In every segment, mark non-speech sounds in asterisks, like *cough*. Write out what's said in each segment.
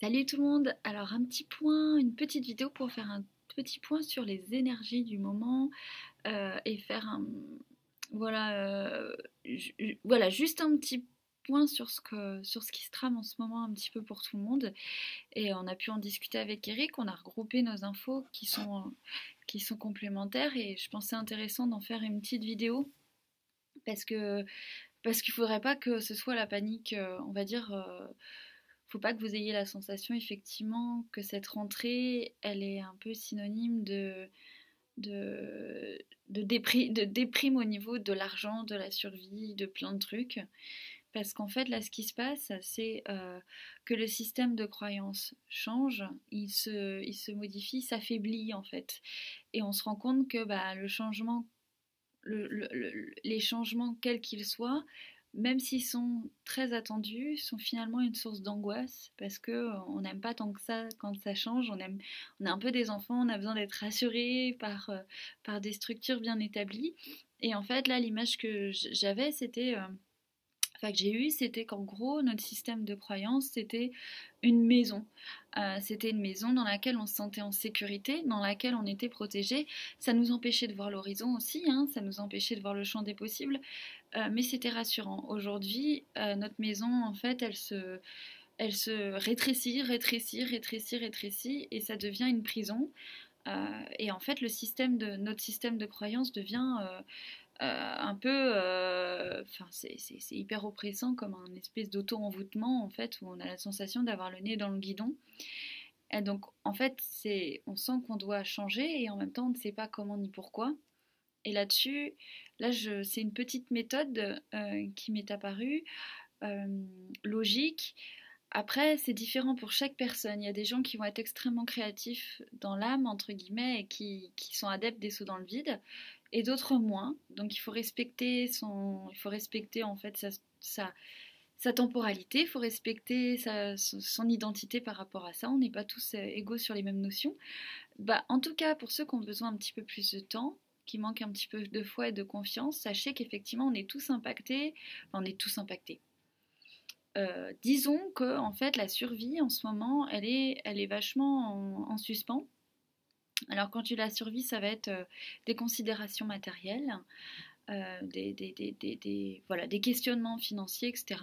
Salut tout le monde. Alors un petit point, une petite vidéo pour faire un petit point sur les énergies du moment euh, et faire un... Voilà, euh, voilà, juste un petit point sur ce, que, sur ce qui se trame en ce moment un petit peu pour tout le monde. Et on a pu en discuter avec Eric, on a regroupé nos infos qui sont, qui sont complémentaires. Et je pensais intéressant d'en faire une petite vidéo parce que parce qu'il faudrait pas que ce soit la panique, euh, on va dire faut pas que vous ayez la sensation effectivement que cette rentrée, elle est un peu synonyme de, déprime au niveau de l'argent, de la survie, de plein de trucs. Parce qu'en fait, là, ce qui se passe, c'est euh, que le système de croyance change, il se, il se modifie, s'affaiblit en fait. Et on se rend compte que bah, le changement, les changements, quels qu'ils soient, même s'ils sont très attendus, sont finalement une source d'angoisse parce que euh, on n'aime pas tant que ça quand ça change. On aime, on a un peu des enfants, on a besoin d'être rassuré par euh, par des structures bien établies. Et en fait, là, l'image que j'avais, c'était euh, enfin, que j'ai eu, c'était qu'en gros, notre système de croyance, c'était une maison. C'était une maison dans laquelle on se sentait en sécurité, dans laquelle on était protégé. Ça nous empêchait de voir l'horizon aussi, hein, ça nous empêchait de voir le champ des possibles, euh, mais c'était rassurant. Aujourd'hui, euh, notre maison, en fait, elle se, elle se rétrécit, rétrécit, rétrécit, rétrécit, et ça devient une prison. et en fait, le système de, notre système de croyance devient euh, un peu, euh, enfin c'est hyper oppressant comme un espèce d'auto-envoûtement en fait où on a la sensation d'avoir le nez dans le guidon. Et donc en fait on sent qu'on doit changer et en même temps on ne sait pas comment ni pourquoi. Et là-dessus, là, c'est une petite méthode euh, qui m'est apparue logique. Après, c'est différent pour chaque personne. Il y a des gens qui vont être extrêmement créatifs dans l'âme, entre guillemets, et qui, sont adeptes des sauts dans le vide et d'autres moins. Donc il faut respecter son, il faut respecter en fait sa, temporalité, il faut respecter son identité par rapport à ça. On n'est pas tous euh, égaux sur les mêmes notions. Bah, en tout cas, pour ceux qui ont besoin un petit peu plus de temps, qui manquent un petit peu de foi et de confiance, sachez qu'effectivement on est tous impactés. on est tous impactés. Euh, disons que en fait la survie en ce moment, elle est, elle est vachement en suspens alors quand tu la survie, ça va être euh, des considérations matérielles, euh, des, voilà, des questionnements financiers, etc.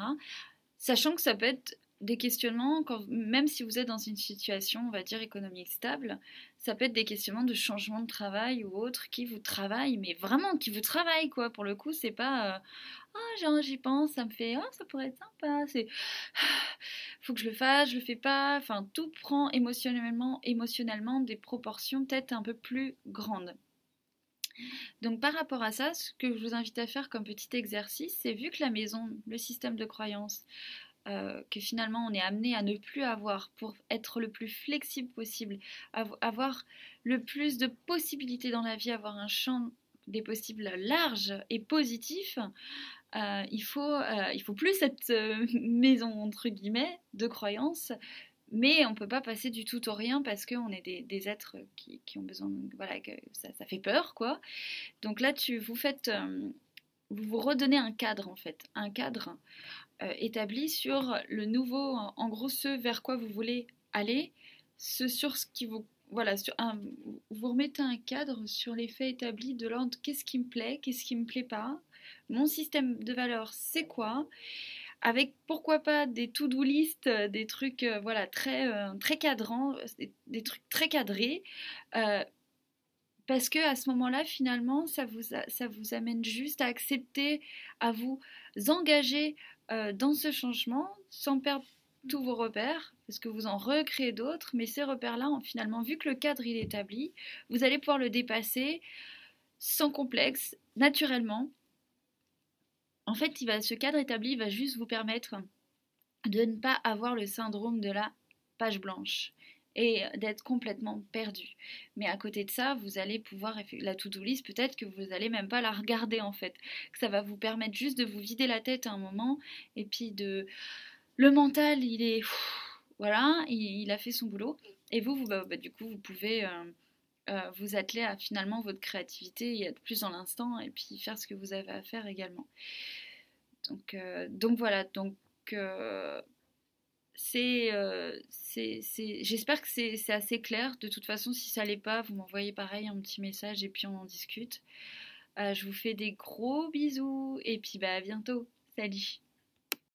Sachant que ça peut être des questionnements, quand, même si vous êtes dans une situation, on va dire, économique stable, ça peut être des questionnements de changement de travail ou autre qui vous travaillent, mais vraiment qui vous travaillent, quoi. Pour le coup, c'est pas, euh, ah, j'y pense, ça me fait, ah, ça pourrait être sympa, c'est, *sighs* faut que je le fasse, je le fais pas, enfin, tout prend émotionnellement, émotionnellement des proportions peut-être un peu plus grandes. Donc par rapport à ça, ce que je vous invite à faire comme petit exercice, c'est vu que la maison, le système de croyance, euh, que finalement on est amené à ne plus avoir pour être le plus flexible possible, avoir le plus de possibilités dans la vie, avoir un champ des possibles large et positif, euh, il, faut, euh, il faut plus cette maison entre guillemets de croyance, mais on peut pas passer du tout au rien parce qu'on est des, êtres qui, ont besoin, voilà, que ça, ça, fait peur quoi. Donc là, tu vous faites, vous vous redonnez un cadre en fait, un cadre euh, établi sur le nouveau, en gros ce vers quoi vous voulez aller, ce sur ce qui vous voilà, sur vous remettez un cadre sur les faits établis de l'ordre qu'est-ce qui me plaît, qu'est-ce qui me plaît pas, mon système de valeurs c'est quoi, avec pourquoi pas des to-do list, des trucs euh, voilà très euh, très cadrants, des, trucs très cadrés, parce que à ce moment-là finalement ça vous ça vous amène juste à accepter, à vous engager euh, dans ce changement sans perdre tous vos repères, parce que vous en recréez d'autres, mais ces repères-là, finalement, vu que le cadre est établi, vous allez pouvoir le dépasser sans complexe, naturellement. En fait, il ce cadre établi va juste vous permettre de ne pas avoir le syndrome de la page blanche et d'être complètement perdu. Mais à côté de ça, vous allez pouvoir, la to-do list, peut-être que vous n'allez même pas la regarder en fait. Que ça va vous permettre juste de vous vider la tête à un moment et puis de... Le mental, il est... Voilà, il, a fait son boulot. Et vous, vous bah, bah, du coup, vous pouvez... Euh, euh, vous atteler à finalement votre créativité et être plus dans l'instant et puis faire ce que vous avez à faire également. Donc, euh, donc voilà, donc c'est, j'espère que c'est assez clair. De toute façon, si ça l'est pas, vous m'envoyez pareil un petit message et puis on en discute. je vous fais des gros bisous et puis bah à bientôt. Salut